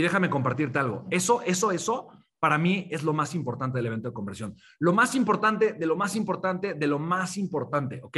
Y déjame compartirte algo. Eso, eso, eso, para mí es lo más importante del evento de conversión. Lo más importante, de lo más importante, de lo más importante, ¿ok?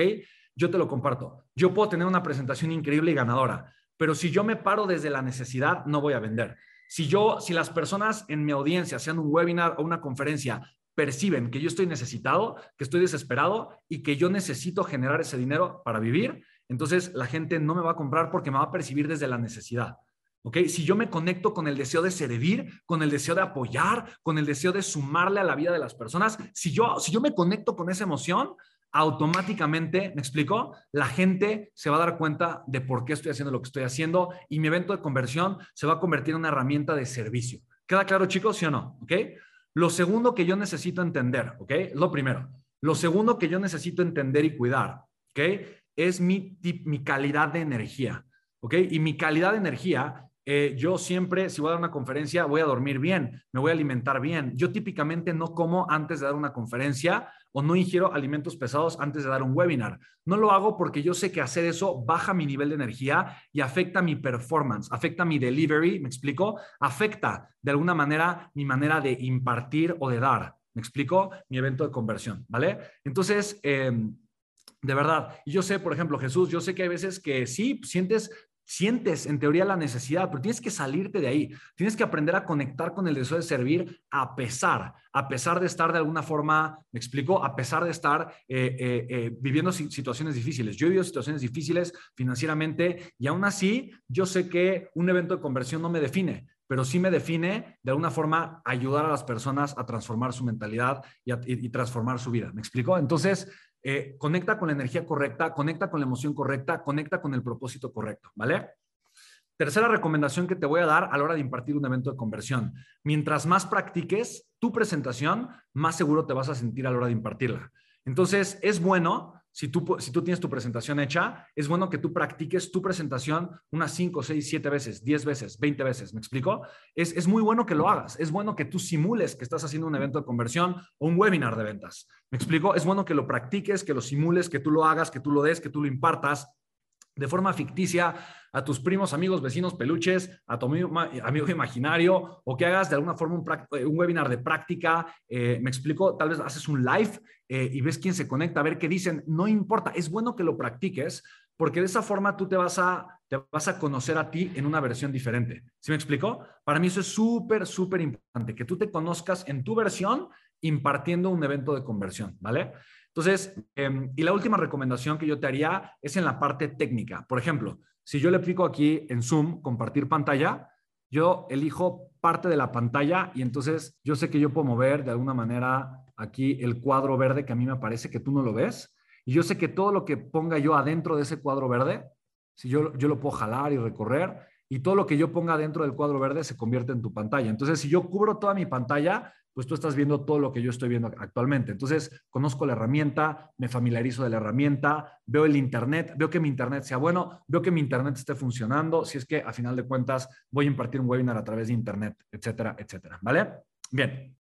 Yo te lo comparto. Yo puedo tener una presentación increíble y ganadora, pero si yo me paro desde la necesidad, no voy a vender. Si yo, si las personas en mi audiencia, sean un webinar o una conferencia, perciben que yo estoy necesitado, que estoy desesperado y que yo necesito generar ese dinero para vivir, entonces la gente no me va a comprar porque me va a percibir desde la necesidad. ¿Ok? Si yo me conecto con el deseo de servir, con el deseo de apoyar, con el deseo de sumarle a la vida de las personas, si yo, si yo me conecto con esa emoción, automáticamente, ¿me explico? La gente se va a dar cuenta de por qué estoy haciendo lo que estoy haciendo y mi evento de conversión se va a convertir en una herramienta de servicio. ¿Queda claro, chicos? ¿Sí o no? ¿Ok? Lo segundo que yo necesito entender, ¿ok? Lo primero. Lo segundo que yo necesito entender y cuidar, ¿ok? Es mi, mi calidad de energía, ¿ok? Y mi calidad de energía eh, yo siempre, si voy a dar una conferencia, voy a dormir bien, me voy a alimentar bien. Yo típicamente no como antes de dar una conferencia o no ingiero alimentos pesados antes de dar un webinar. No lo hago porque yo sé que hacer eso baja mi nivel de energía y afecta mi performance, afecta mi delivery, ¿me explico? Afecta de alguna manera mi manera de impartir o de dar. ¿Me explico? Mi evento de conversión, ¿vale? Entonces, em, de verdad, yo sé, por ejemplo, Jesús, yo sé que hay veces que sí sientes sientes en teoría la necesidad, pero tienes que salirte de ahí. Tienes que aprender a conectar con el deseo de servir a pesar, a pesar de estar de alguna forma, me explico, a pesar de estar eh, eh, eh, viviendo situaciones difíciles. Yo he vivido situaciones difíciles financieramente y aún así yo sé que un evento de conversión no me define, pero sí me define de alguna forma ayudar a las personas a transformar su mentalidad y, y transformar su vida. ¿Me explico? Entonces, eh, conecta con la energía correcta, conecta con la emoción correcta, conecta con el propósito correcto, ¿vale? Tercera recomendación que te voy a dar a la hora de impartir un evento de conversión. Mientras más practiques tu presentación, más seguro te vas a sentir a la hora de impartirla. Entonces, es bueno si tú, si tú tienes tu presentación hecha, es bueno que tú practiques tu presentación unas 5, 6, 7 veces, 10 veces, 20 veces. ¿Me explico? Es, es muy bueno que lo hagas. Es bueno que tú simules que estás haciendo un evento de conversión o un webinar de ventas. ¿Me explico? Es bueno que lo practiques, que lo simules, que tú lo hagas, que tú lo des, que tú lo impartas de forma ficticia a tus primos, amigos, vecinos, peluches, a tu amigo, imaginario, o que hagas de alguna forma un, eh, webinar de práctica. Eh, me explico, tal vez haces un live eh, y ves quién se conecta, a ver qué dicen. No importa, es bueno que lo practiques porque de esa forma tú te vas a, te vas a conocer a ti en una versión diferente. ¿Sí me explico? Para mí eso es súper, súper importante, que tú te conozcas en tu versión impartiendo un evento de conversión, ¿vale? Entonces, em, y la última recomendación que yo te haría es en la parte técnica. Por ejemplo, si yo le aplico aquí en Zoom compartir pantalla, yo elijo parte de la pantalla y entonces yo sé que yo puedo mover de alguna manera aquí el cuadro verde que a mí me parece que tú no lo ves. Y yo sé que todo lo que ponga yo adentro de ese cuadro verde, si yo, yo lo puedo jalar y recorrer, y todo lo que yo ponga dentro del cuadro verde se convierte en tu pantalla. Entonces, si yo cubro toda mi pantalla, pues tú estás viendo todo lo que yo estoy viendo actualmente. Entonces, conozco la herramienta, me familiarizo de la herramienta, veo el Internet, veo que mi Internet sea bueno, veo que mi Internet esté funcionando, si es que a final de cuentas voy a impartir un webinar a través de Internet, etcétera, etcétera. ¿Vale? Bien.